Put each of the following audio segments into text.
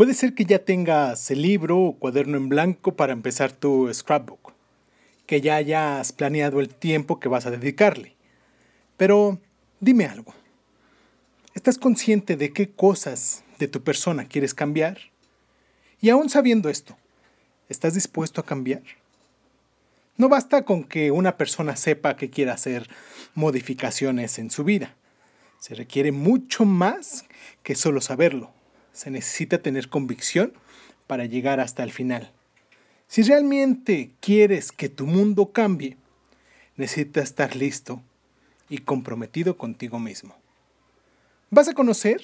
Puede ser que ya tengas el libro o cuaderno en blanco para empezar tu scrapbook, que ya hayas planeado el tiempo que vas a dedicarle. Pero dime algo. ¿Estás consciente de qué cosas de tu persona quieres cambiar? Y aún sabiendo esto, ¿estás dispuesto a cambiar? No basta con que una persona sepa que quiere hacer modificaciones en su vida. Se requiere mucho más que solo saberlo se necesita tener convicción para llegar hasta el final. Si realmente quieres que tu mundo cambie, necesitas estar listo y comprometido contigo mismo. Vas a conocer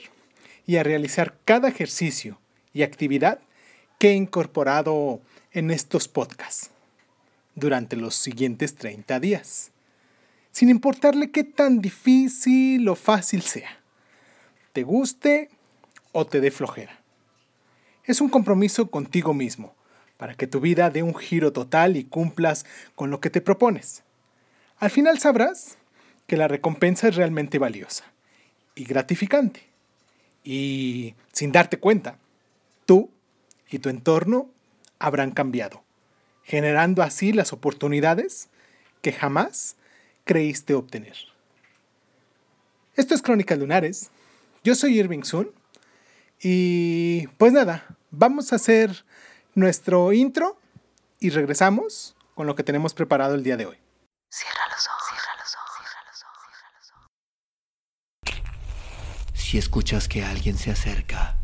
y a realizar cada ejercicio y actividad que he incorporado en estos podcasts durante los siguientes 30 días, sin importarle qué tan difícil o fácil sea. Te guste o te dé flojera. Es un compromiso contigo mismo, para que tu vida dé un giro total y cumplas con lo que te propones. Al final sabrás que la recompensa es realmente valiosa y gratificante. Y sin darte cuenta, tú y tu entorno habrán cambiado, generando así las oportunidades que jamás creíste obtener. Esto es Crónicas Lunares. Yo soy Irving Sun y pues nada, vamos a hacer nuestro intro y regresamos con lo que tenemos preparado el día de hoy. Cierra los ojos, cierra los ojos, cierra los ojos, cierra los ojos. Si escuchas que alguien se acerca,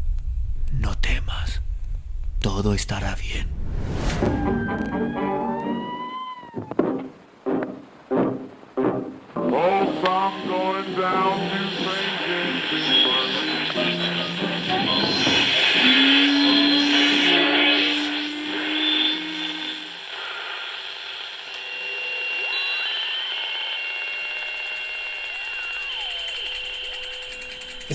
no temas. Todo estará bien. going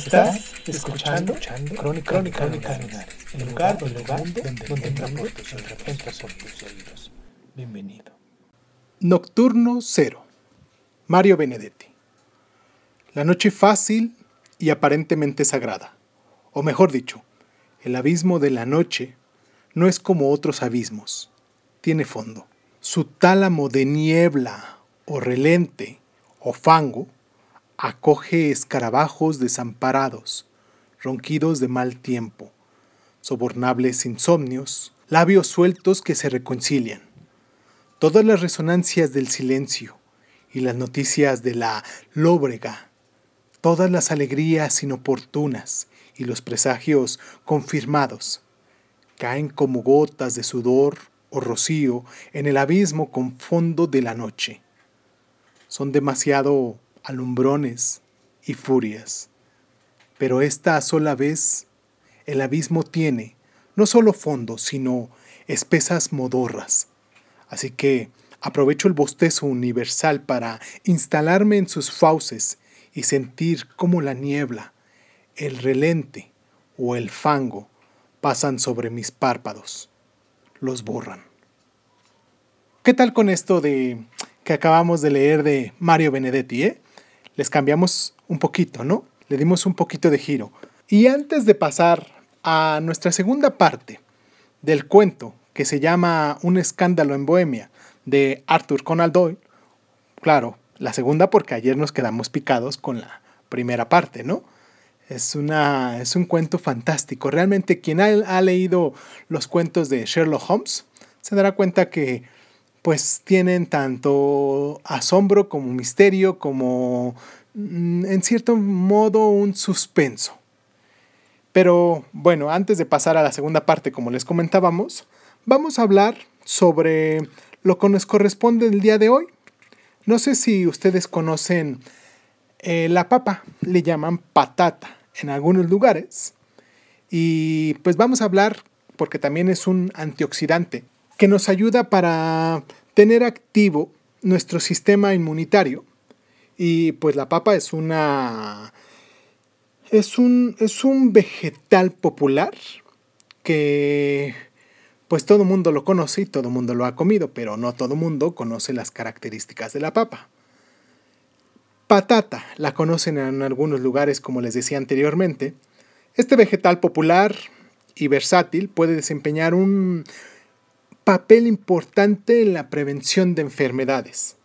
Estás escuchando, escuchando Crónica, Crónica, Crónica el lugar, donde, lugar donde, donde entra por tus oídos. Bienvenido. Nocturno Cero. Mario Benedetti. La noche fácil y aparentemente sagrada. O mejor dicho, el abismo de la noche no es como otros abismos. Tiene fondo. Su tálamo de niebla o relente o fango acoge escarabajos desamparados, ronquidos de mal tiempo, sobornables insomnios, labios sueltos que se reconcilian. Todas las resonancias del silencio y las noticias de la lóbrega, todas las alegrías inoportunas y los presagios confirmados, caen como gotas de sudor o rocío en el abismo con fondo de la noche. Son demasiado alumbrones y furias. Pero esta sola vez el abismo tiene no solo fondo, sino espesas modorras. Así que aprovecho el bostezo universal para instalarme en sus fauces y sentir cómo la niebla, el relente o el fango pasan sobre mis párpados, los borran. ¿Qué tal con esto de que acabamos de leer de Mario Benedetti, eh? Les cambiamos un poquito, ¿no? Le dimos un poquito de giro. Y antes de pasar a nuestra segunda parte del cuento, que se llama Un escándalo en Bohemia, de Arthur Conan Doyle, claro, la segunda porque ayer nos quedamos picados con la primera parte, ¿no? Es, una, es un cuento fantástico. Realmente quien ha, ha leído los cuentos de Sherlock Holmes se dará cuenta que pues tienen tanto asombro como misterio, como mm, en cierto modo un suspenso. Pero bueno, antes de pasar a la segunda parte, como les comentábamos, vamos a hablar sobre lo que nos corresponde el día de hoy. No sé si ustedes conocen eh, la papa, le llaman patata en algunos lugares. Y pues vamos a hablar, porque también es un antioxidante, que nos ayuda para tener activo nuestro sistema inmunitario. Y pues la papa es una es un, es un vegetal popular que pues todo el mundo lo conoce y todo el mundo lo ha comido, pero no todo el mundo conoce las características de la papa. Patata, la conocen en algunos lugares como les decía anteriormente. Este vegetal popular y versátil, puede desempeñar un papel importante en la prevención de enfermedades.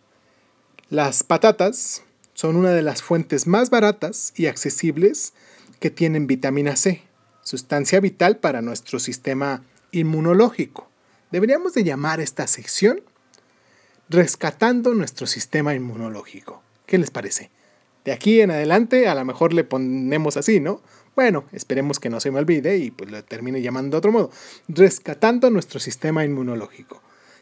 Las patatas son una de las fuentes más baratas y accesibles que tienen vitamina C, sustancia vital para nuestro sistema inmunológico. Deberíamos de llamar esta sección Rescatando nuestro sistema inmunológico. ¿Qué les parece? De aquí en adelante a lo mejor le ponemos así, ¿no? Bueno, esperemos que no se me olvide y pues lo termine llamando de otro modo. Rescatando nuestro sistema inmunológico.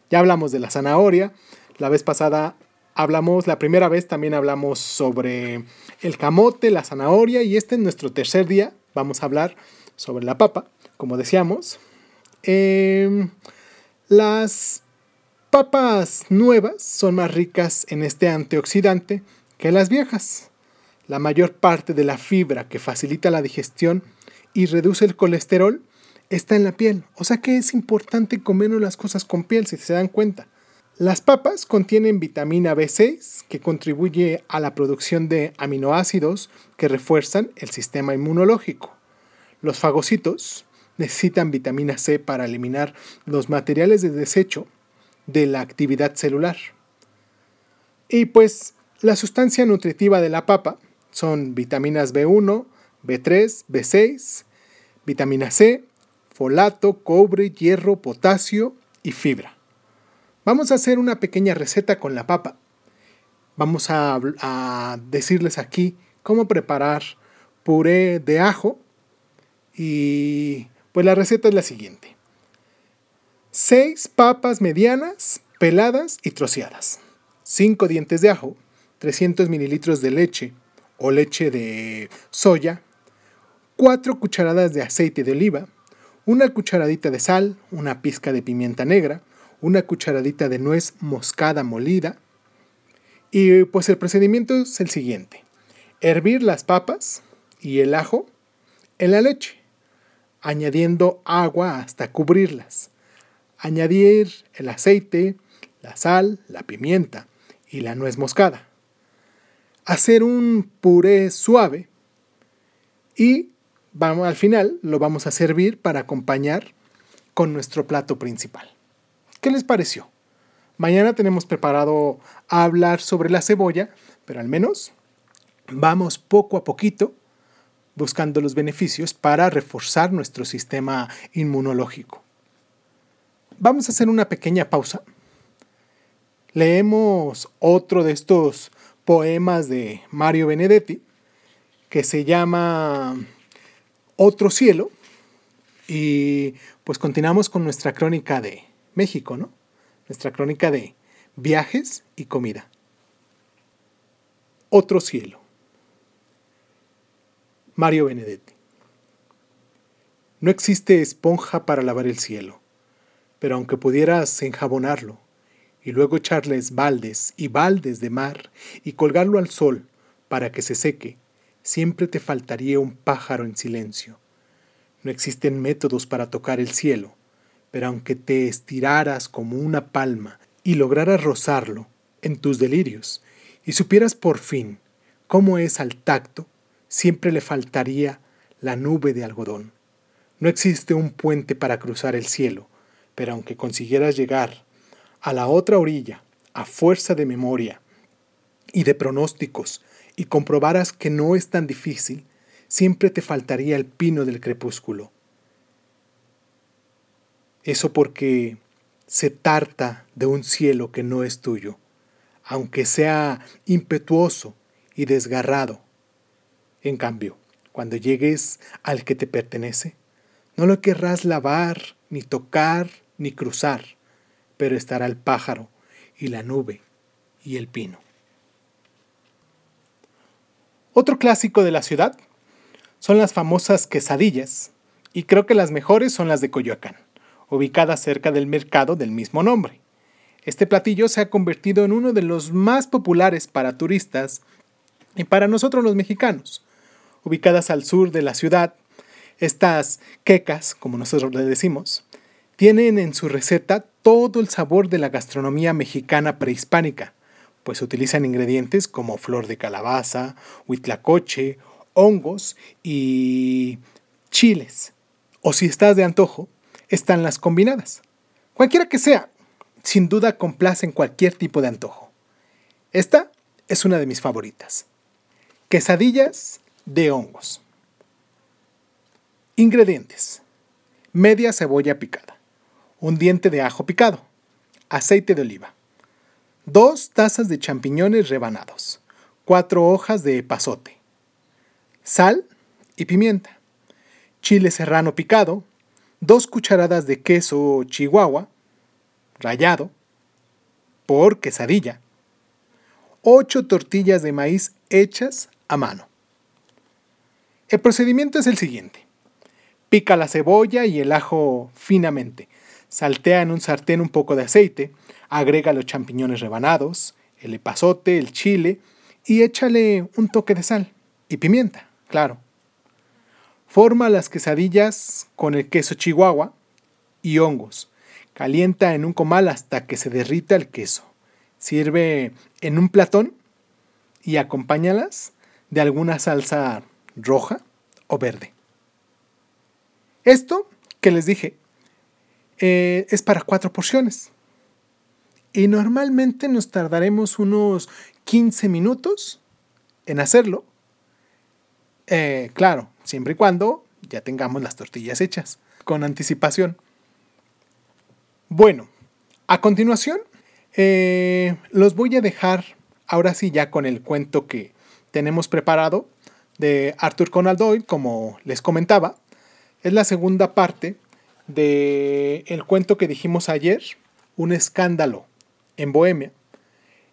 Ya hablamos de la zanahoria. La vez pasada hablamos, la primera vez también hablamos sobre el camote, la zanahoria y este es nuestro tercer día. Vamos a hablar sobre la papa, como decíamos. Em, las papas nuevas son más ricas en este antioxidante que las viejas. La mayor parte de la fibra que facilita la digestión y reduce el colesterol está en la piel. O sea que es importante comer las cosas con piel, si se dan cuenta. Las papas contienen vitamina B6 que contribuye a la producción de aminoácidos que refuerzan el sistema inmunológico. Los fagocitos necesitan vitamina C para eliminar los materiales de desecho de la actividad celular. Y pues la sustancia nutritiva de la papa son vitaminas B1, B3, B6, vitamina C, folato, cobre, hierro, potasio y fibra. Vamos a hacer una pequeña receta con la papa. Vamos a, decirles aquí cómo preparar puré de ajo y pues la receta es la siguiente. 6 papas medianas, peladas y troceadas. 5 dientes de ajo, 300 mililitros de leche, o leche de soya, 4 cucharadas de aceite de oliva, una cucharadita de sal, una pizca de pimienta negra, una cucharadita de nuez moscada molida. Y pues el procedimiento es el siguiente. Hervir las papas y el ajo en la leche, añadiendo agua hasta cubrirlas. Añadir el aceite, la sal, la pimienta y la nuez moscada hacer un puré suave y vamos, al final lo vamos a servir para acompañar con nuestro plato principal. ¿Qué les pareció? Mañana tenemos preparado hablar sobre la cebolla, pero al menos vamos poco a poquito buscando los beneficios para reforzar nuestro sistema inmunológico. Vamos a hacer una pequeña pausa. Leemos otro de estos poemas de Mario Benedetti que se llama Otro cielo y pues continuamos con nuestra crónica de México, ¿no? Nuestra crónica de viajes y comida. Otro cielo. Mario Benedetti. No existe esponja para lavar el cielo, pero aunque pudieras enjabonarlo, y luego echarles baldes y baldes de mar y colgarlo al sol para que se seque, siempre te faltaría un pájaro en silencio. No existen métodos para tocar el cielo, pero aunque te estiraras como una palma y lograras rozarlo en tus delirios, y supieras por fin cómo es al tacto, siempre le faltaría la nube de algodón. No existe un puente para cruzar el cielo, pero aunque consiguieras llegar a la otra orilla, a fuerza de memoria y de pronósticos, y comprobaras que no es tan difícil, siempre te faltaría el pino del crepúsculo. Eso porque se tarta de un cielo que no es tuyo, aunque sea impetuoso y desgarrado. En cambio, cuando llegues al que te pertenece, no lo querrás lavar, ni tocar, ni cruzar pero estará el pájaro y la nube y el pino. Otro clásico de la ciudad son las famosas quesadillas, y creo que las mejores son las de Coyoacán, ubicadas cerca del mercado del mismo nombre. Este platillo se ha convertido en uno de los más populares para turistas y para nosotros los mexicanos. Ubicadas al sur de la ciudad, estas quecas, como nosotros le decimos, tienen en su receta todo el sabor de la gastronomía mexicana prehispánica, pues utilizan ingredientes como flor de calabaza, huitlacoche, hongos y chiles. O si estás de antojo, están las combinadas. Cualquiera que sea, sin duda complacen cualquier tipo de antojo. Esta es una de mis favoritas. Quesadillas de hongos. Ingredientes. Media cebolla picada. Un diente de ajo picado. Aceite de oliva. Dos tazas de champiñones rebanados. Cuatro hojas de pasote. Sal y pimienta. Chile serrano picado. Dos cucharadas de queso chihuahua rallado por quesadilla. 8 tortillas de maíz hechas a mano. El procedimiento es el siguiente. Pica la cebolla y el ajo finamente. Saltea en un sartén un poco de aceite, agrega los champiñones rebanados, el epazote, el chile y échale un toque de sal y pimienta, claro. Forma las quesadillas con el queso chihuahua y hongos. Calienta en un comal hasta que se derrita el queso. Sirve en un platón y acompáñalas de alguna salsa roja o verde. Esto que les dije eh, es para cuatro porciones. Y normalmente nos tardaremos unos 15 minutos en hacerlo. Eh, claro, siempre y cuando ya tengamos las tortillas hechas con anticipación. Bueno, a continuación, eh, los voy a dejar ahora sí ya con el cuento que tenemos preparado de Arthur Conan Doyle, como les comentaba. Es la segunda parte del el cuento que dijimos ayer, Un escándalo en Bohemia.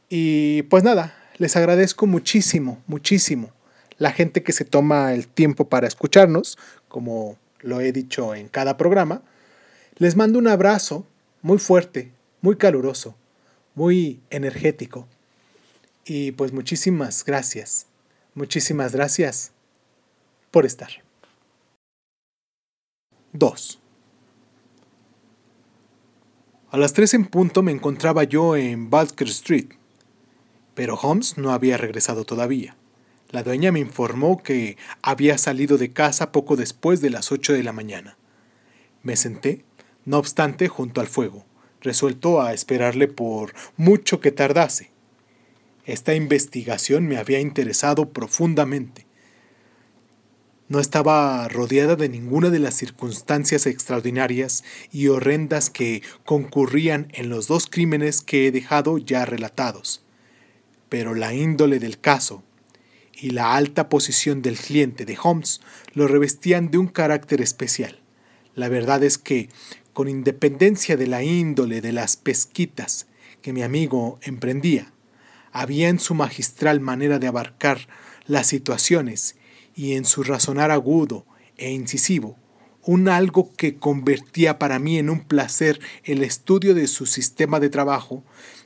Y pues nada, les agradezco muchísimo, muchísimo la gente que se toma el tiempo para escucharnos, como lo he dicho en cada programa. Les mando un abrazo muy fuerte, muy caluroso, muy energético. Y pues muchísimas gracias, muchísimas gracias por estar. 2. A las 3 en punto me encontraba yo en Balker Street, pero Holmes no había regresado todavía. La dueña me informó que había salido de casa poco después de las 8 de la mañana. Me senté no obstante, junto al fuego, resuelto a esperarle por mucho que tardase. Esta investigación me había interesado profundamente. No estaba rodeada de ninguna de las circunstancias extraordinarias y horrendas que concurrían en los dos crímenes que he dejado ya relatados. Pero la índole del caso y la alta posición del cliente de Holmes lo revestían de un carácter especial. La verdad es que, con independencia de la índole de las pesquitas que mi amigo emprendía, había en su magistral manera de abarcar las situaciones y en su razonar agudo e incisivo un algo que convertía para mí en un placer el estudio de su sistema de trabajo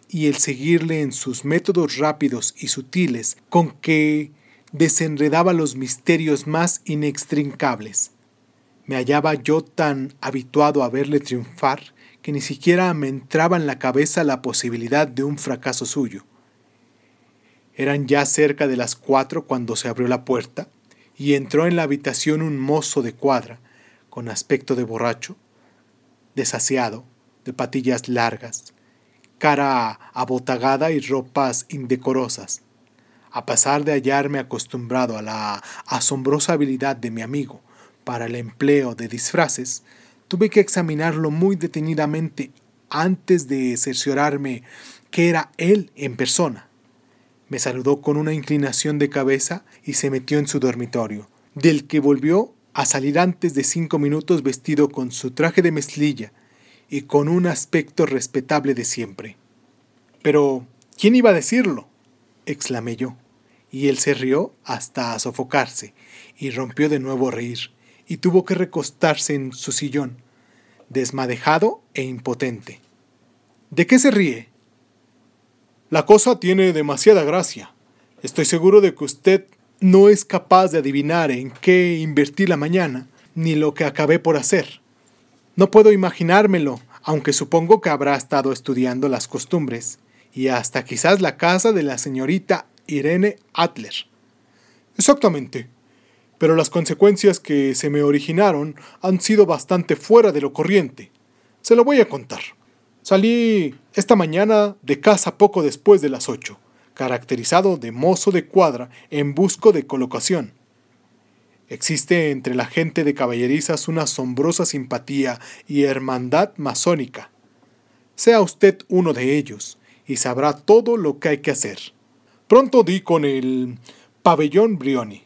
y el seguirle en sus métodos rápidos y sutiles con que desenredaba los misterios más inextrincables. Me hallaba yo tan habituado a verle triunfar que ni siquiera me entraba en la cabeza la posibilidad de un fracaso suyo. Eran ya cerca de las cuatro cuando se abrió la puerta y entró en la habitación un mozo de cuadra, con aspecto de borracho, desasiado, de patillas largas, cara abotagada y ropas indecorosas. A pesar de hallarme acostumbrado a la asombrosa habilidad de mi amigo para el empleo de disfraces, tuve que examinarlo muy detenidamente antes de cerciorarme que era él en persona. Me saludó con una inclinación de cabeza y se metió en su dormitorio, del que volvió a salir antes de cinco minutos vestido con su traje de mezclilla y con un aspecto respetable de siempre. Pero, ¿quién iba a decirlo? exclamé yo, y él se rió hasta sofocarse y rompió de nuevo a reír y tuvo que recostarse en su sillón, desmadejado e impotente. ¿De qué se ríe? La cosa tiene demasiada gracia. Estoy seguro de que usted no es capaz de adivinar en qué invertí la mañana, ni lo que acabé por hacer. No puedo imaginármelo, aunque supongo que habrá estado estudiando las costumbres, y hasta quizás la casa de la señorita Irene Adler. Exactamente, pero las consecuencias que se me originaron han sido bastante fuera de lo corriente. Se lo voy a contar. Salí esta mañana de casa poco después de las ocho, caracterizado de mozo de cuadra en busco de colocación. Existe entre la gente de caballerizas una asombrosa simpatía y hermandad masónica. Sea usted uno de ellos y sabrá todo lo que hay que hacer. Pronto di con el pabellón Brioni.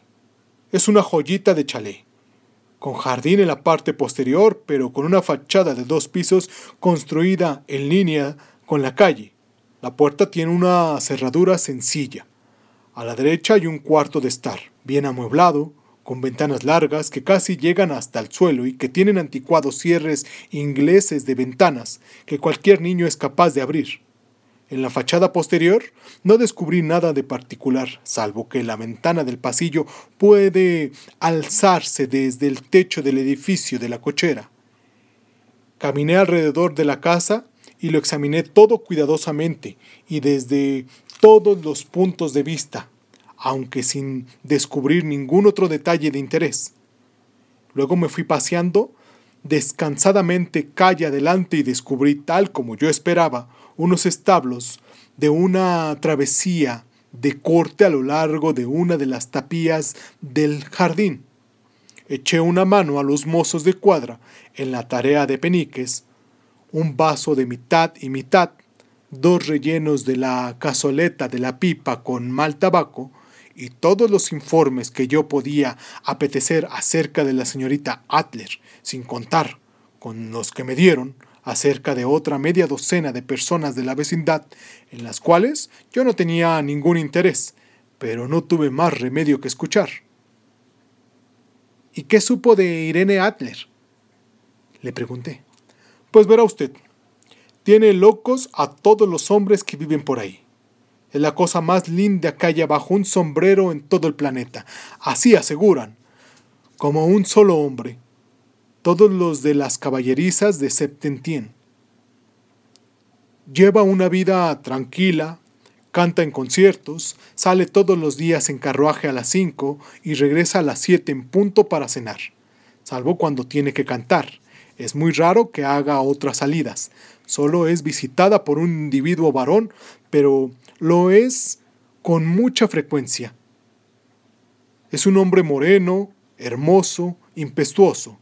Es una joyita de chalet, con jardín en la parte posterior, pero con una fachada de dos pisos construida en línea con la calle. La puerta tiene una cerradura sencilla. A la derecha hay un cuarto de estar, bien amueblado, con ventanas largas que casi llegan hasta el suelo y que tienen anticuados cierres ingleses de ventanas que cualquier niño es capaz de abrir. En la fachada posterior no descubrí nada de particular, salvo que la ventana del pasillo puede alzarse desde el techo del edificio de la cochera. Caminé alrededor de la casa y lo examiné todo cuidadosamente y desde todos los puntos de vista, aunque sin descubrir ningún otro detalle de interés. Luego me fui paseando descansadamente calle adelante y descubrí, tal como yo esperaba, unos establos de una travesía de corte a lo largo de una de las tapías del jardín. Eché una mano a los mozos de cuadra en la tarea de peniques, un vaso de mitad y mitad, dos rellenos de la cazoleta de la pipa con mal tabaco, y todos los informes que yo podía apetecer acerca de la señorita Adler, sin contar con los que me dieron acerca de otra media docena de personas de la vecindad, en las cuales yo no tenía ningún interés, pero no tuve más remedio que escuchar. ¿Y qué supo de Irene Adler? Le pregunté. Pues verá usted, tiene locos a todos los hombres que viven por ahí. Es la cosa más linda que haya bajo un sombrero en todo el planeta. Así aseguran. Como un solo hombre. Todos los de las caballerizas de Septentien. Lleva una vida tranquila, canta en conciertos, sale todos los días en carruaje a las cinco y regresa a las siete en punto para cenar, salvo cuando tiene que cantar. Es muy raro que haga otras salidas. Solo es visitada por un individuo varón, pero lo es con mucha frecuencia. Es un hombre moreno, hermoso, impetuoso.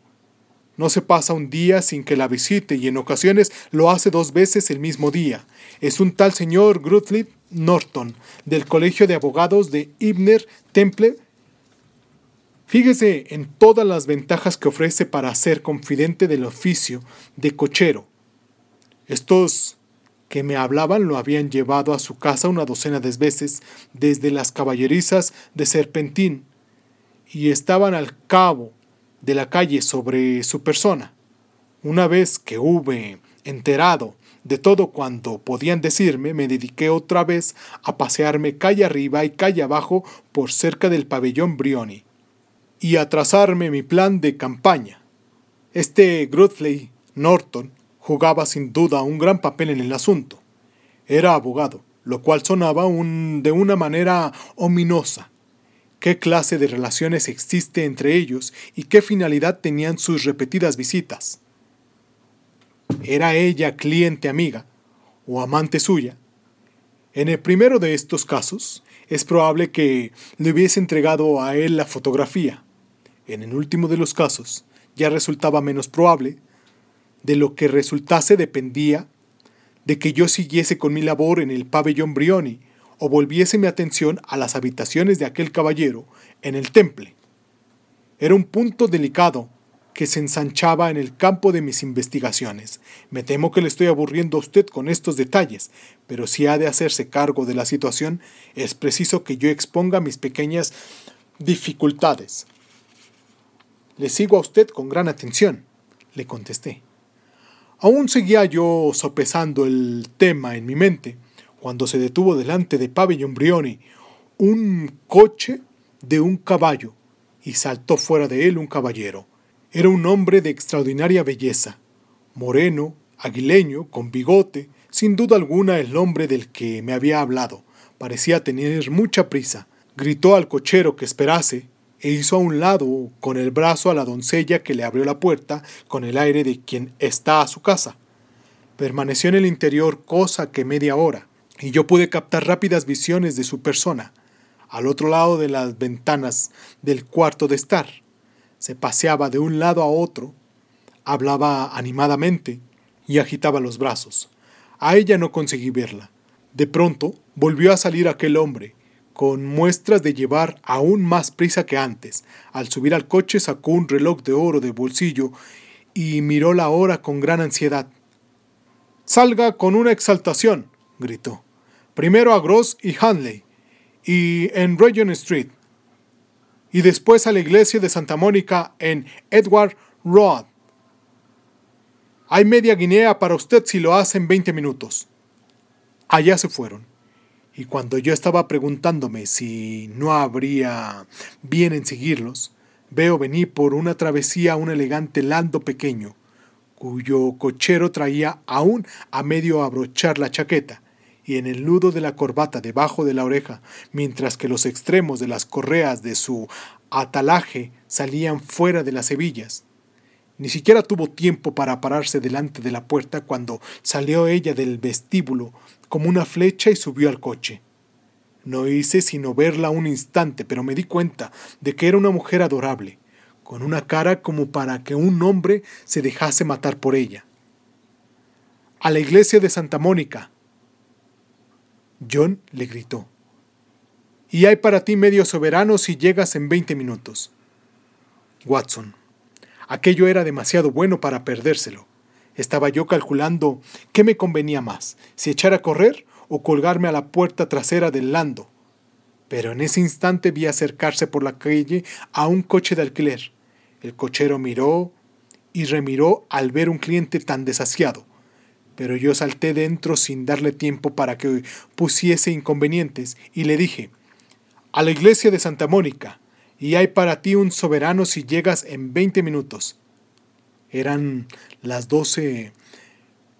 No se pasa un día sin que la visite y en ocasiones lo hace dos veces el mismo día. Es un tal señor Gruthley Norton, del Colegio de Abogados de Ibner Temple. Fíjese en todas las ventajas que ofrece para ser confidente del oficio de cochero. Estos que me hablaban lo habían llevado a su casa una docena de veces desde las caballerizas de Serpentín y estaban al cabo de la calle sobre su persona. Una vez que hube enterado de todo cuanto podían decirme, me dediqué otra vez a pasearme calle arriba y calle abajo por cerca del pabellón Brioni y a trazarme mi plan de campaña. Este Grudley Norton jugaba sin duda un gran papel en el asunto. Era abogado, lo cual sonaba de una manera ominosa. ¿Qué clase de relaciones existe entre ellos y qué finalidad tenían sus repetidas visitas? ¿Era ella cliente amiga o amante suya? En el primero de estos casos, es probable que le hubiese entregado a él la fotografía. En el último de los casos, ya resultaba menos probable, de lo que resultase dependía de que yo siguiese con mi labor en el pabellón Brioni o volviese mi atención a las habitaciones de aquel caballero en el temple. Era un punto delicado que se ensanchaba en el campo de mis investigaciones. Me temo que le estoy aburriendo a usted con estos detalles, pero si ha de hacerse cargo de la situación, es preciso que yo exponga mis pequeñas dificultades. Le sigo a usted con gran atención, le contesté. Aún seguía yo sopesando el tema en mi mente, cuando se detuvo delante de Pabellón Brioni un coche de un caballo, y saltó fuera de él un caballero. Era un hombre de extraordinaria belleza, moreno, aguileño, con bigote, sin duda alguna el hombre del que me había hablado. Parecía tener mucha prisa. Gritó al cochero que esperase, e hizo a un lado con el brazo a la doncella que le abrió la puerta con el aire de quien está a su casa. Permaneció en el interior cosa que media hora, y yo pude captar rápidas visiones de su persona, al otro lado de las ventanas del cuarto de estar. Se paseaba de un lado a otro, hablaba animadamente y agitaba los brazos. A ella no conseguí verla. De pronto volvió a salir aquel hombre, con muestras de llevar aún más prisa que antes. Al subir al coche sacó un reloj de oro de bolsillo y miró la hora con gran ansiedad. Salga con una exaltación, gritó. Primero a Gross y Hanley, y en Regent Street, y después a la iglesia de Santa Mónica en Edward Road. Hay media guinea para usted si lo hace en 20 minutos. Allá se fueron. Y cuando yo estaba preguntándome si no habría bien en seguirlos, veo venir por una travesía un elegante lando pequeño, cuyo cochero traía aún a medio abrochar la chaqueta y en el nudo de la corbata debajo de la oreja, mientras que los extremos de las correas de su atalaje salían fuera de las hebillas. Ni siquiera tuvo tiempo para pararse delante de la puerta cuando salió ella del vestíbulo como una flecha y subió al coche. No hice sino verla un instante, pero me di cuenta de que era una mujer adorable, con una cara como para que un hombre se dejase matar por ella. A la iglesia de Santa Mónica. John le gritó. Y hay para ti medio soberano si llegas en veinte minutos. Watson. Aquello era demasiado bueno para perdérselo. Estaba yo calculando qué me convenía más, si echar a correr o colgarme a la puerta trasera del Lando. Pero en ese instante vi acercarse por la calle a un coche de alquiler. El cochero miró y remiró al ver un cliente tan desasiado. Pero yo salté dentro sin darle tiempo para que pusiese inconvenientes y le dije, a la iglesia de Santa Mónica, y hay para ti un soberano si llegas en veinte minutos. Eran las doce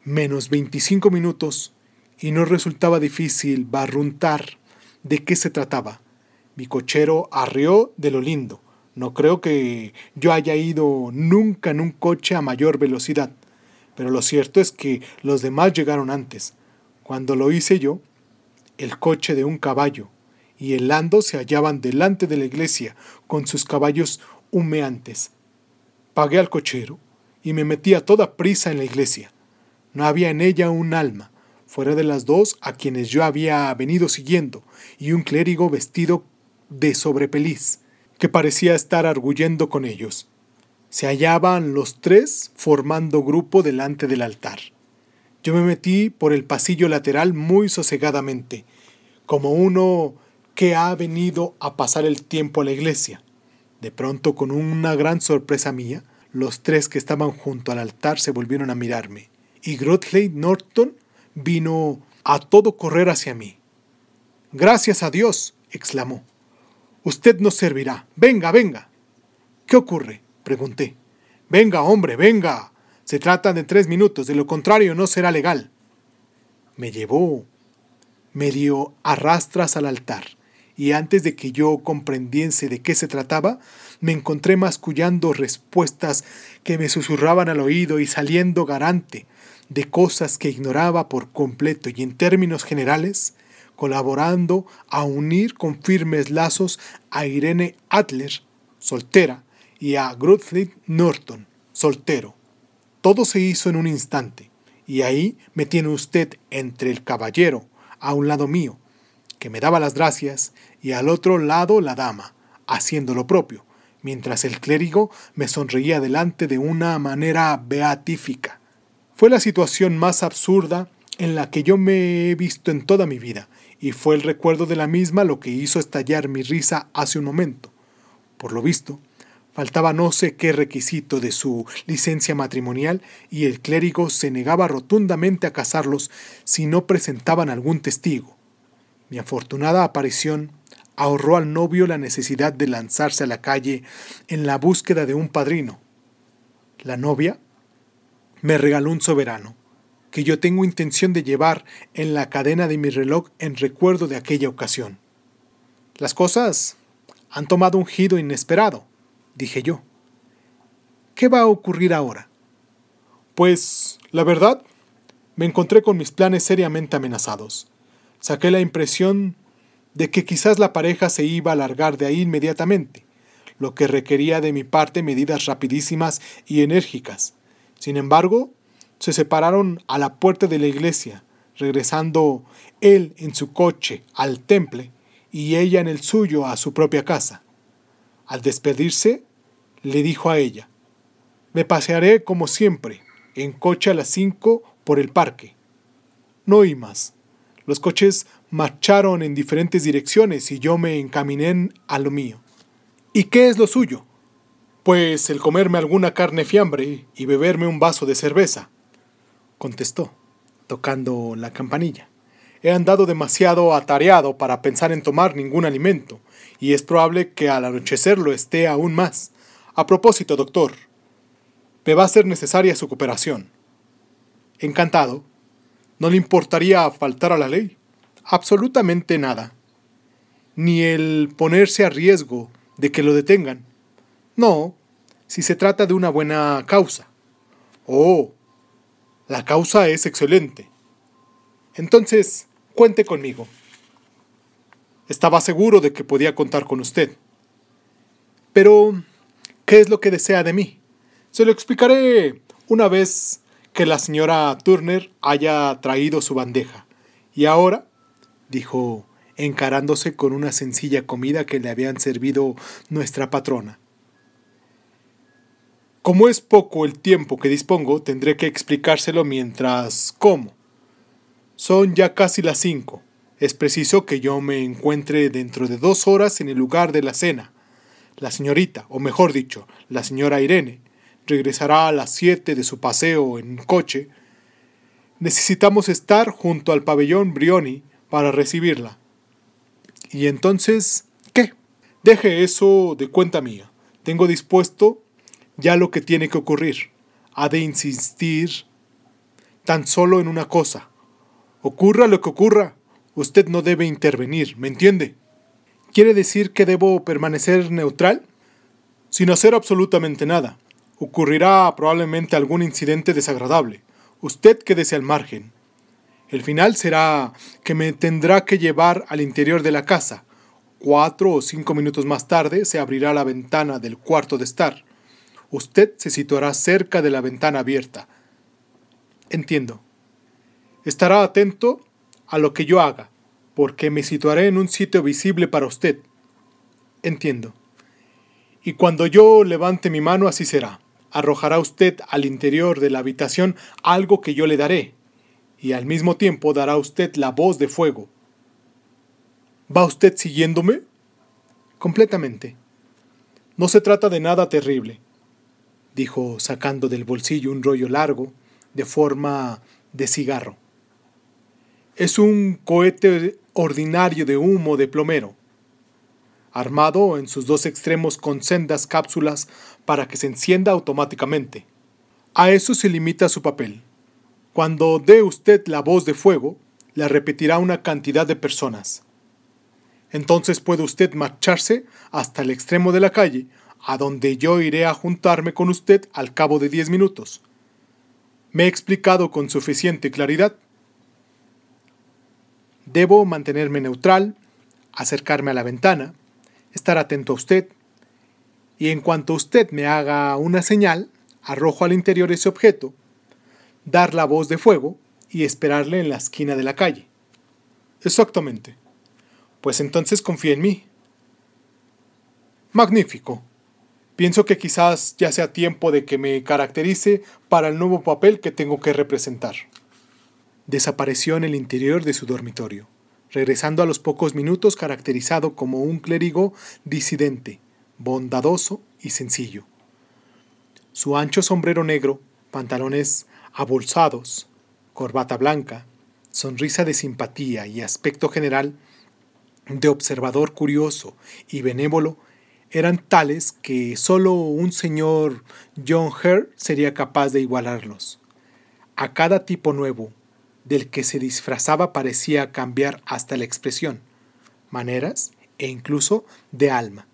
menos veinticinco minutos y no resultaba difícil barruntar de qué se trataba. Mi cochero arreó de lo lindo. No creo que yo haya ido nunca en un coche a mayor velocidad, pero lo cierto es que los demás llegaron antes. Cuando lo hice yo, el coche de un caballo y el lando se hallaban delante de la iglesia con sus caballos humeantes. Pagué al cochero y me metí a toda prisa en la iglesia. No había en ella un alma, fuera de las dos a quienes yo había venido siguiendo, y un clérigo vestido de sobrepeliz, que parecía estar arguyendo con ellos. Se hallaban los tres formando grupo delante del altar. Yo me metí por el pasillo lateral muy sosegadamente, como uno que ha venido a pasar el tiempo a la iglesia. De pronto, con una gran sorpresa mía, los tres que estaban junto al altar se volvieron a mirarme, y Grotley Norton vino a todo correr hacia mí. Gracias a Dios, exclamó. Usted nos servirá. Venga, venga. ¿Qué ocurre? pregunté. Venga, hombre, venga. Se trata de tres minutos, de lo contrario no será legal. Me llevó medio arrastras al altar y antes de que yo comprendiese de qué se trataba, me encontré mascullando respuestas que me susurraban al oído y saliendo garante de cosas que ignoraba por completo y en términos generales, colaborando a unir con firmes lazos a Irene Adler, soltera, y a Grudfleet Norton, soltero. Todo se hizo en un instante, y ahí me tiene usted entre el caballero, a un lado mío, que me daba las gracias, y al otro lado la dama, haciendo lo propio, mientras el clérigo me sonreía delante de una manera beatífica. Fue la situación más absurda en la que yo me he visto en toda mi vida, y fue el recuerdo de la misma lo que hizo estallar mi risa hace un momento. Por lo visto, faltaba no sé qué requisito de su licencia matrimonial y el clérigo se negaba rotundamente a casarlos si no presentaban algún testigo. Mi afortunada aparición ahorró al novio la necesidad de lanzarse a la calle en la búsqueda de un padrino. La novia me regaló un soberano, que yo tengo intención de llevar en la cadena de mi reloj en recuerdo de aquella ocasión. Las cosas han tomado un giro inesperado, dije yo. ¿Qué va a ocurrir ahora? Pues, la verdad, me encontré con mis planes seriamente amenazados. Saqué la impresión de que quizás la pareja se iba a largar de ahí inmediatamente, lo que requería de mi parte medidas rapidísimas y enérgicas. Sin embargo, se separaron a la puerta de la iglesia, regresando él en su coche al temple y ella en el suyo a su propia casa. Al despedirse, le dijo a ella, me pasearé como siempre, en coche a las cinco por el parque. No oí más. Los coches marcharon en diferentes direcciones y yo me encaminé a lo mío. ¿Y qué es lo suyo? Pues el comerme alguna carne fiambre y beberme un vaso de cerveza, contestó, tocando la campanilla. He andado demasiado atareado para pensar en tomar ningún alimento, y es probable que al anochecer lo esté aún más. A propósito, doctor, me va a ser necesaria su cooperación. Encantado. ¿No le importaría faltar a la ley? Absolutamente nada. Ni el ponerse a riesgo de que lo detengan. No, si se trata de una buena causa. Oh, la causa es excelente. Entonces, cuente conmigo. Estaba seguro de que podía contar con usted. Pero, ¿qué es lo que desea de mí? Se lo explicaré una vez que la señora Turner haya traído su bandeja. Y ahora, dijo, encarándose con una sencilla comida que le habían servido nuestra patrona. Como es poco el tiempo que dispongo, tendré que explicárselo mientras como. Son ya casi las cinco. Es preciso que yo me encuentre dentro de dos horas en el lugar de la cena. La señorita, o mejor dicho, la señora Irene, regresará a las siete de su paseo en coche. Necesitamos estar junto al pabellón Brioni para recibirla. Y entonces, ¿qué? Deje eso de cuenta mía. Tengo dispuesto ya lo que tiene que ocurrir. Ha de insistir tan solo en una cosa. Ocurra lo que ocurra, usted no debe intervenir, ¿me entiende? ¿Quiere decir que debo permanecer neutral? Sin hacer absolutamente nada. Ocurrirá probablemente algún incidente desagradable. Usted quédese al margen. El final será que me tendrá que llevar al interior de la casa. Cuatro o cinco minutos más tarde se abrirá la ventana del cuarto de estar. Usted se situará cerca de la ventana abierta. Entiendo. Estará atento a lo que yo haga, porque me situaré en un sitio visible para usted. Entiendo. Y cuando yo levante mi mano así será. Arrojará usted al interior de la habitación algo que yo le daré, y al mismo tiempo dará usted la voz de fuego. ¿Va usted siguiéndome? Completamente. No se trata de nada terrible, dijo sacando del bolsillo un rollo largo, de forma de cigarro. Es un cohete ordinario de humo de plomero, armado en sus dos extremos con sendas cápsulas para que se encienda automáticamente. A eso se limita su papel. Cuando dé usted la voz de fuego, la repetirá una cantidad de personas. Entonces puede usted marcharse hasta el extremo de la calle, a donde yo iré a juntarme con usted al cabo de diez minutos. ¿Me he explicado con suficiente claridad? Debo mantenerme neutral, acercarme a la ventana, estar atento a usted, y en cuanto usted me haga una señal, arrojo al interior ese objeto, dar la voz de fuego y esperarle en la esquina de la calle. Exactamente. Pues entonces confía en mí. Magnífico. Pienso que quizás ya sea tiempo de que me caracterice para el nuevo papel que tengo que representar. Desapareció en el interior de su dormitorio, regresando a los pocos minutos caracterizado como un clérigo disidente, bondadoso y sencillo. Su ancho sombrero negro, pantalones abolsados, corbata blanca, sonrisa de simpatía y aspecto general de observador curioso y benévolo eran tales que solo un señor John Hare sería capaz de igualarlos. A cada tipo nuevo del que se disfrazaba parecía cambiar hasta la expresión, maneras e incluso de alma.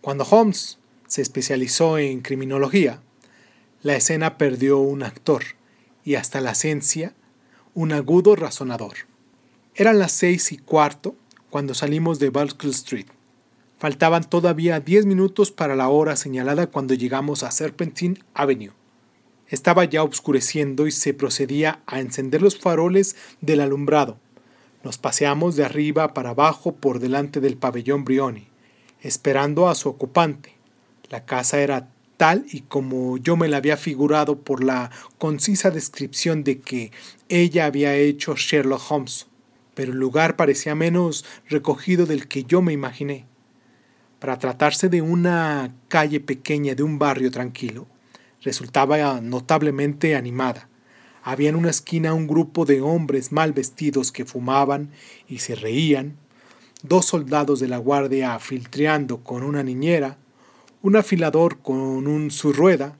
Cuando Holmes se especializó en criminología, la escena perdió un actor y hasta la esencia un agudo razonador. Eran las seis y cuarto cuando salimos de Balkle Street. Faltaban todavía diez minutos para la hora señalada cuando llegamos a Serpentine Avenue. Estaba ya oscureciendo y se procedía a encender los faroles del alumbrado. Nos paseamos de arriba para abajo por delante del pabellón Brioni, esperando a su ocupante. La casa era tal y como yo me la había figurado por la concisa descripción de que ella había hecho Sherlock Holmes, pero el lugar parecía menos recogido del que yo me imaginé. Para tratarse de una calle pequeña de un barrio tranquilo, resultaba notablemente animada. Había en una esquina un grupo de hombres mal vestidos que fumaban y se reían, dos soldados de la guardia filtreando con una niñera, un afilador con un rueda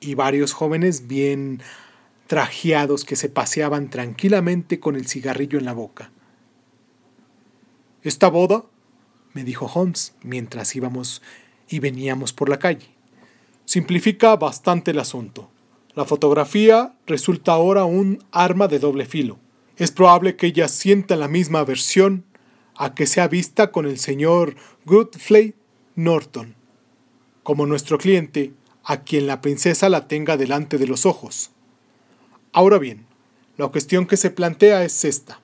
y varios jóvenes bien trajeados que se paseaban tranquilamente con el cigarrillo en la boca. ¿Esta boda? me dijo Holmes mientras íbamos y veníamos por la calle simplifica bastante el asunto. La fotografía resulta ahora un arma de doble filo. Es probable que ella sienta la misma aversión a que sea vista con el señor Godfrey Norton, como nuestro cliente, a quien la princesa la tenga delante de los ojos. Ahora bien, la cuestión que se plantea es esta.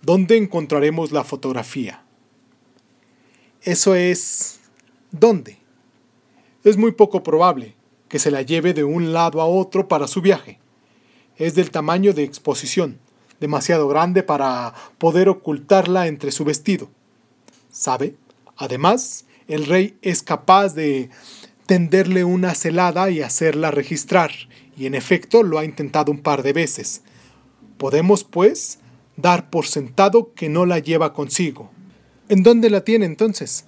¿Dónde encontraremos la fotografía? Eso es... ¿Dónde? es muy poco probable que se la lleve de un lado a otro para su viaje. Es del tamaño de exposición, demasiado grande para poder ocultarla entre su vestido. ¿Sabe? Además, el rey es capaz de tenderle una celada y hacerla registrar, y en efecto lo ha intentado un par de veces. Podemos, pues, dar por sentado que no la lleva consigo. ¿En dónde la tiene entonces?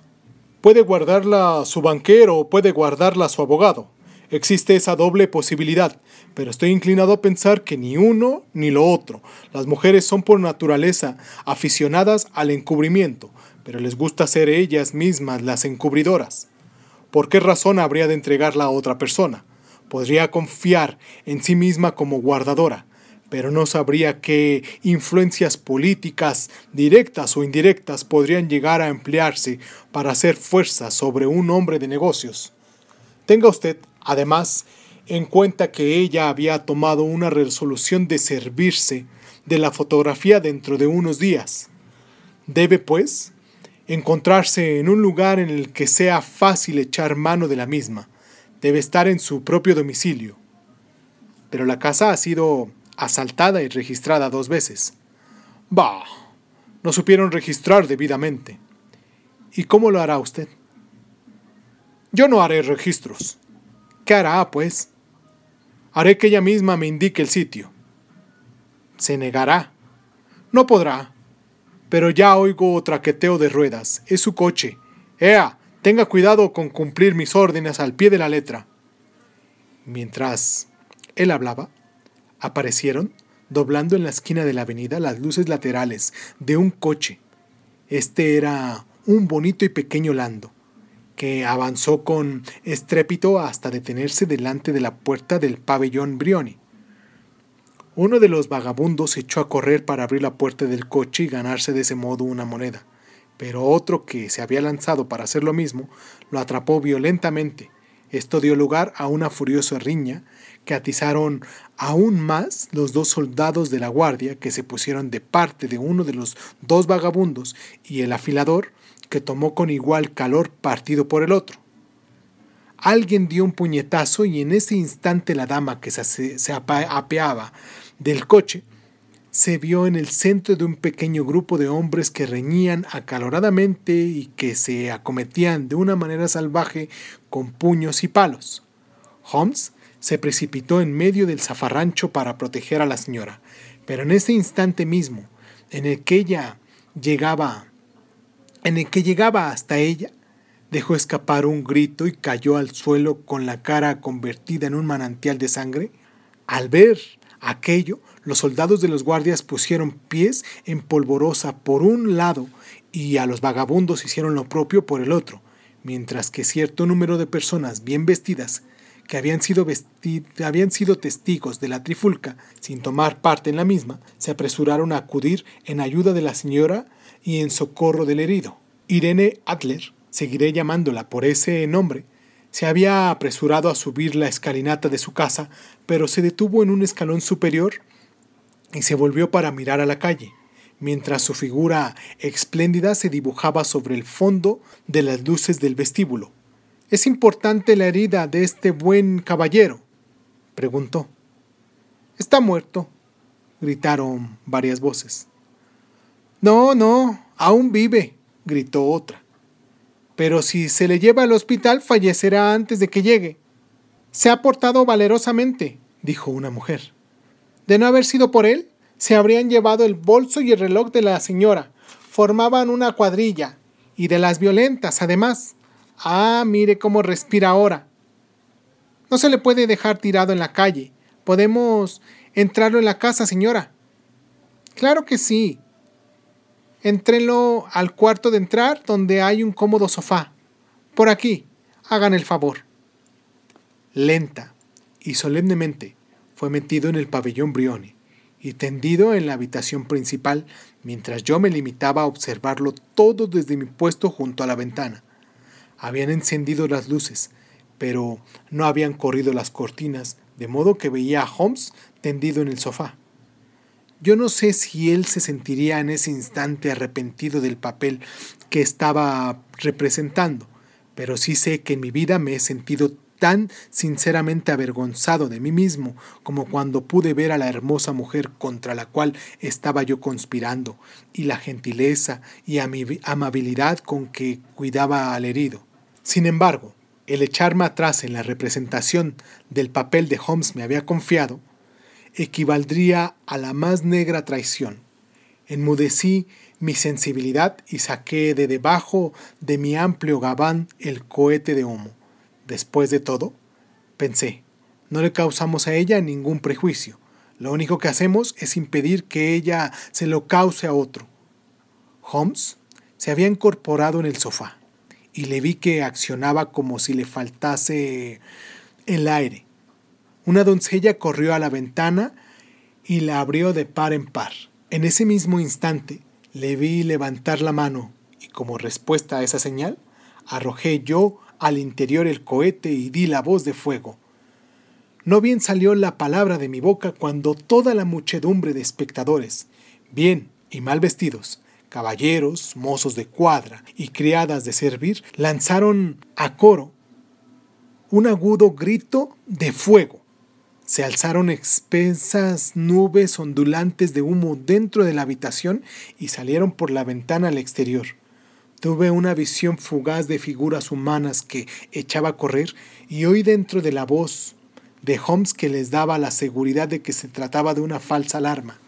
Puede guardarla su banquero o puede guardarla su abogado. Existe esa doble posibilidad, pero estoy inclinado a pensar que ni uno ni lo otro. Las mujeres son por naturaleza aficionadas al encubrimiento, pero les gusta ser ellas mismas las encubridoras. ¿Por qué razón habría de entregarla a otra persona? Podría confiar en sí misma como guardadora, pero no sabría qué influencias políticas, directas o indirectas, podrían llegar a emplearse para hacer fuerza sobre un hombre de negocios. Tenga usted, además, en cuenta que ella había tomado una resolución de servirse de la fotografía dentro de unos días. Debe, pues, encontrarse en un lugar en el que sea fácil echar mano de la misma. Debe estar en su propio domicilio. Pero la casa ha sido asaltada y registrada dos veces. Bah, no supieron registrar debidamente. ¿Y cómo lo hará usted? Yo no haré registros. ¿Qué hará, pues? Haré que ella misma me indique el sitio. Se negará. No podrá. Pero ya oigo traqueteo de ruedas. Es su coche. Ea, tenga cuidado con cumplir mis órdenes al pie de la letra. Mientras él hablaba, aparecieron, doblando en la esquina de la avenida, las luces laterales de un coche. Este era un bonito y pequeño Lando, que avanzó con estrépito hasta detenerse delante de la puerta del pabellón Brioni. Uno de los vagabundos echó a correr para abrir la puerta del coche y ganarse de ese modo una moneda, pero otro que se había lanzado para hacer lo mismo lo atrapó violentamente. Esto dio lugar a una furiosa riña que atizaron aún más los dos soldados de la guardia que se pusieron de parte de uno de los dos vagabundos y el afilador que tomó con igual calor partido por el otro. Alguien dio un puñetazo y en ese instante la dama que se, se apeaba del coche se vio en el centro de un pequeño grupo de hombres que reñían acaloradamente y que se acometían de una manera salvaje con puños y palos. Holmes se precipitó en medio del zafarrancho para proteger a la señora, pero en ese instante mismo, en el que ella llegaba, en el que llegaba hasta ella, dejó escapar un grito y cayó al suelo con la cara convertida en un manantial de sangre. Al ver aquello, los soldados de los guardias pusieron pies en polvorosa por un lado y a los vagabundos hicieron lo propio por el otro, mientras que cierto número de personas bien vestidas que habían sido, habían sido testigos de la trifulca sin tomar parte en la misma, se apresuraron a acudir en ayuda de la señora y en socorro del herido. Irene Adler, seguiré llamándola por ese nombre, se había apresurado a subir la escalinata de su casa, pero se detuvo en un escalón superior y se volvió para mirar a la calle, mientras su figura espléndida se dibujaba sobre el fondo de las luces del vestíbulo. ¿Es importante la herida de este buen caballero? preguntó. Está muerto, gritaron varias voces. No, no, aún vive, gritó otra. Pero si se le lleva al hospital fallecerá antes de que llegue. Se ha portado valerosamente, dijo una mujer. De no haber sido por él, se habrían llevado el bolso y el reloj de la señora. Formaban una cuadrilla, y de las violentas, además. Ah, mire cómo respira ahora. No se le puede dejar tirado en la calle. ¿Podemos entrarlo en la casa, señora? Claro que sí. Entrélo al cuarto de entrar donde hay un cómodo sofá. Por aquí. Hagan el favor. Lenta y solemnemente fue metido en el pabellón Brioni y tendido en la habitación principal mientras yo me limitaba a observarlo todo desde mi puesto junto a la ventana. Habían encendido las luces, pero no habían corrido las cortinas, de modo que veía a Holmes tendido en el sofá. Yo no sé si él se sentiría en ese instante arrepentido del papel que estaba representando, pero sí sé que en mi vida me he sentido tan sinceramente avergonzado de mí mismo como cuando pude ver a la hermosa mujer contra la cual estaba yo conspirando, y la gentileza y amabilidad con que cuidaba al herido. Sin embargo, el echarme atrás en la representación del papel de Holmes me había confiado, equivaldría a la más negra traición. Enmudecí mi sensibilidad y saqué de debajo de mi amplio gabán el cohete de humo. Después de todo, pensé, no le causamos a ella ningún prejuicio. Lo único que hacemos es impedir que ella se lo cause a otro. Holmes se había incorporado en el sofá y le vi que accionaba como si le faltase el aire. Una doncella corrió a la ventana y la abrió de par en par. En ese mismo instante le vi levantar la mano y como respuesta a esa señal, arrojé yo al interior el cohete y di la voz de fuego. No bien salió la palabra de mi boca cuando toda la muchedumbre de espectadores, bien y mal vestidos, caballeros, mozos de cuadra y criadas de servir, lanzaron a coro un agudo grito de fuego. Se alzaron espesas nubes ondulantes de humo dentro de la habitación y salieron por la ventana al exterior. Tuve una visión fugaz de figuras humanas que echaba a correr y oí dentro de la voz de Holmes que les daba la seguridad de que se trataba de una falsa alarma.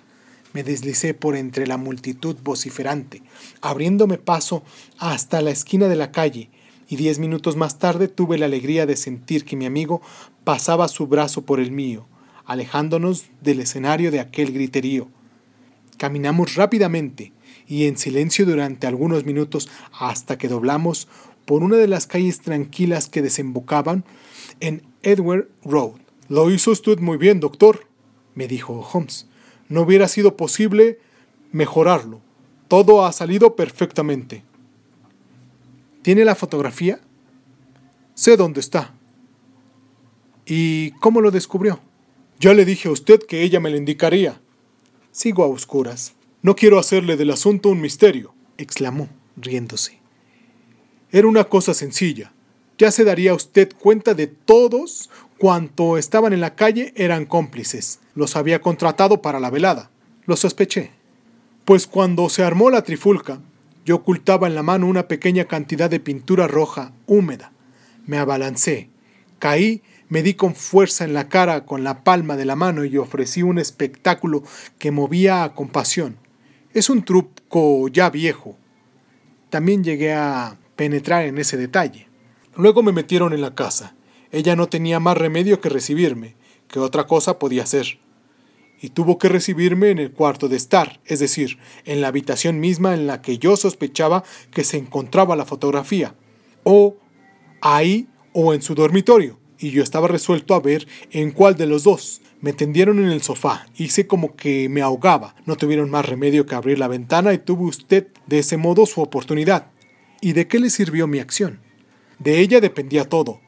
Me deslicé por entre la multitud vociferante, abriéndome paso hasta la esquina de la calle, y diez minutos más tarde tuve la alegría de sentir que mi amigo pasaba su brazo por el mío, alejándonos del escenario de aquel griterío. Caminamos rápidamente, y en silencio durante algunos minutos hasta que doblamos por una de las calles tranquilas que desembocaban en Edward Road. Lo hizo usted muy bien, doctor, me dijo Holmes. No hubiera sido posible mejorarlo. Todo ha salido perfectamente. ¿Tiene la fotografía? Sé dónde está. ¿Y cómo lo descubrió? Ya le dije a usted que ella me lo indicaría. Sigo a oscuras. No quiero hacerle del asunto un misterio, exclamó, riéndose. Era una cosa sencilla. Ya se daría usted cuenta de todos cuanto estaban en la calle eran cómplices. Los había contratado para la velada. Lo sospeché. Pues cuando se armó la trifulca, yo ocultaba en la mano una pequeña cantidad de pintura roja húmeda. Me abalancé, caí, me di con fuerza en la cara con la palma de la mano y ofrecí un espectáculo que movía a compasión. Es un truco ya viejo. También llegué a penetrar en ese detalle. Luego me metieron en la casa. Ella no tenía más remedio que recibirme, que otra cosa podía hacer. Y tuvo que recibirme en el cuarto de estar, es decir, en la habitación misma en la que yo sospechaba que se encontraba la fotografía. O, ahí o en su dormitorio, y yo estaba resuelto a ver en cuál de los dos. Me tendieron en el sofá, hice como que me ahogaba, no tuvieron más remedio que abrir la ventana y tuvo usted de ese modo su oportunidad. ¿Y de qué le sirvió mi acción? De ella dependía todo.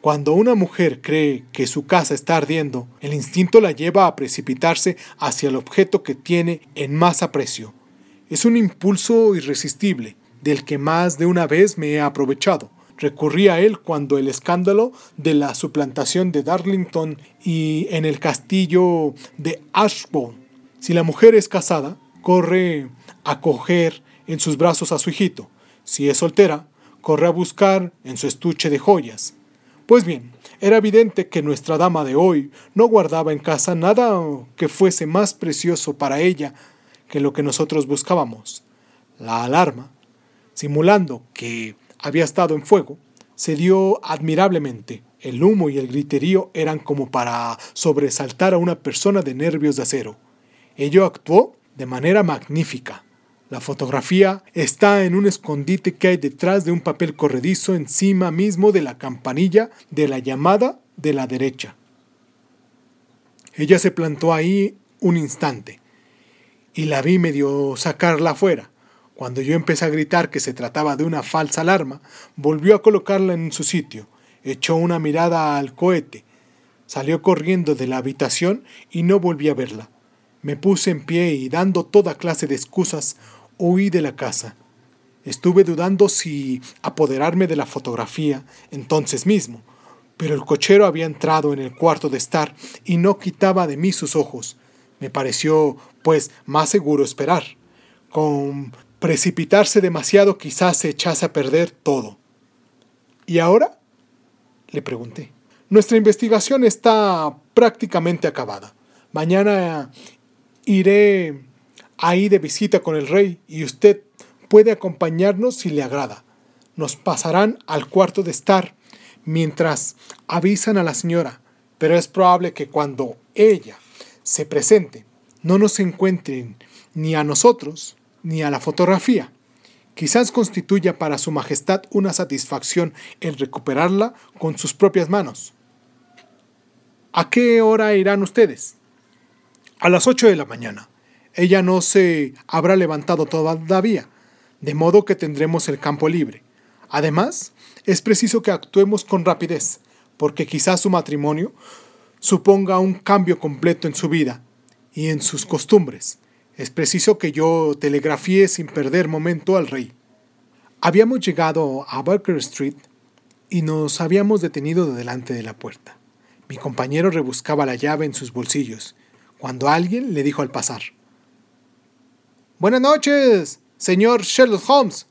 Cuando una mujer cree que su casa está ardiendo, el instinto la lleva a precipitarse hacia el objeto que tiene en más aprecio. Es un impulso irresistible, del que más de una vez me he aprovechado. Recurrí a él cuando el escándalo de la suplantación de Darlington y en el castillo de Ashbourne. Si la mujer es casada, corre a coger en sus brazos a su hijito. Si es soltera, corre a buscar en su estuche de joyas. Pues bien, era evidente que nuestra dama de hoy no guardaba en casa nada que fuese más precioso para ella que lo que nosotros buscábamos. La alarma, simulando que había estado en fuego, se dio admirablemente. El humo y el griterío eran como para sobresaltar a una persona de nervios de acero. Ello actuó de manera magnífica. La fotografía está en un escondite que hay detrás de un papel corredizo encima mismo de la campanilla de la llamada de la derecha. Ella se plantó ahí un instante y la vi medio sacarla afuera. Cuando yo empecé a gritar que se trataba de una falsa alarma, volvió a colocarla en su sitio, echó una mirada al cohete, salió corriendo de la habitación y no volví a verla. Me puse en pie y dando toda clase de excusas, huí de la casa. Estuve dudando si apoderarme de la fotografía entonces mismo, pero el cochero había entrado en el cuarto de estar y no quitaba de mí sus ojos. Me pareció, pues, más seguro esperar. Con Precipitarse demasiado quizás se echase a perder todo. ¿Y ahora? Le pregunté. Nuestra investigación está prácticamente acabada. Mañana iré ahí de visita con el rey y usted puede acompañarnos si le agrada. Nos pasarán al cuarto de estar mientras avisan a la señora, pero es probable que cuando ella se presente no nos encuentren ni a nosotros ni a la fotografía. Quizás constituya para Su Majestad una satisfacción el recuperarla con sus propias manos. ¿A qué hora irán ustedes? A las ocho de la mañana. Ella no se habrá levantado todavía, de modo que tendremos el campo libre. Además, es preciso que actuemos con rapidez, porque quizás su matrimonio suponga un cambio completo en su vida y en sus costumbres. Es preciso que yo telegrafié sin perder momento al rey. Habíamos llegado a Barker Street y nos habíamos detenido delante de la puerta. Mi compañero rebuscaba la llave en sus bolsillos, cuando alguien le dijo al pasar. Buenas noches, señor Sherlock Holmes.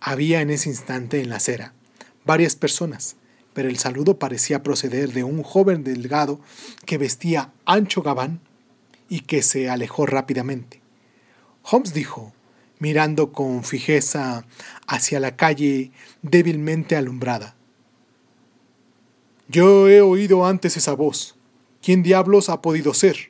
Había en ese instante en la acera varias personas, pero el saludo parecía proceder de un joven delgado que vestía ancho gabán y que se alejó rápidamente. Holmes dijo, mirando con fijeza hacia la calle débilmente alumbrada. Yo he oído antes esa voz. ¿Quién diablos ha podido ser?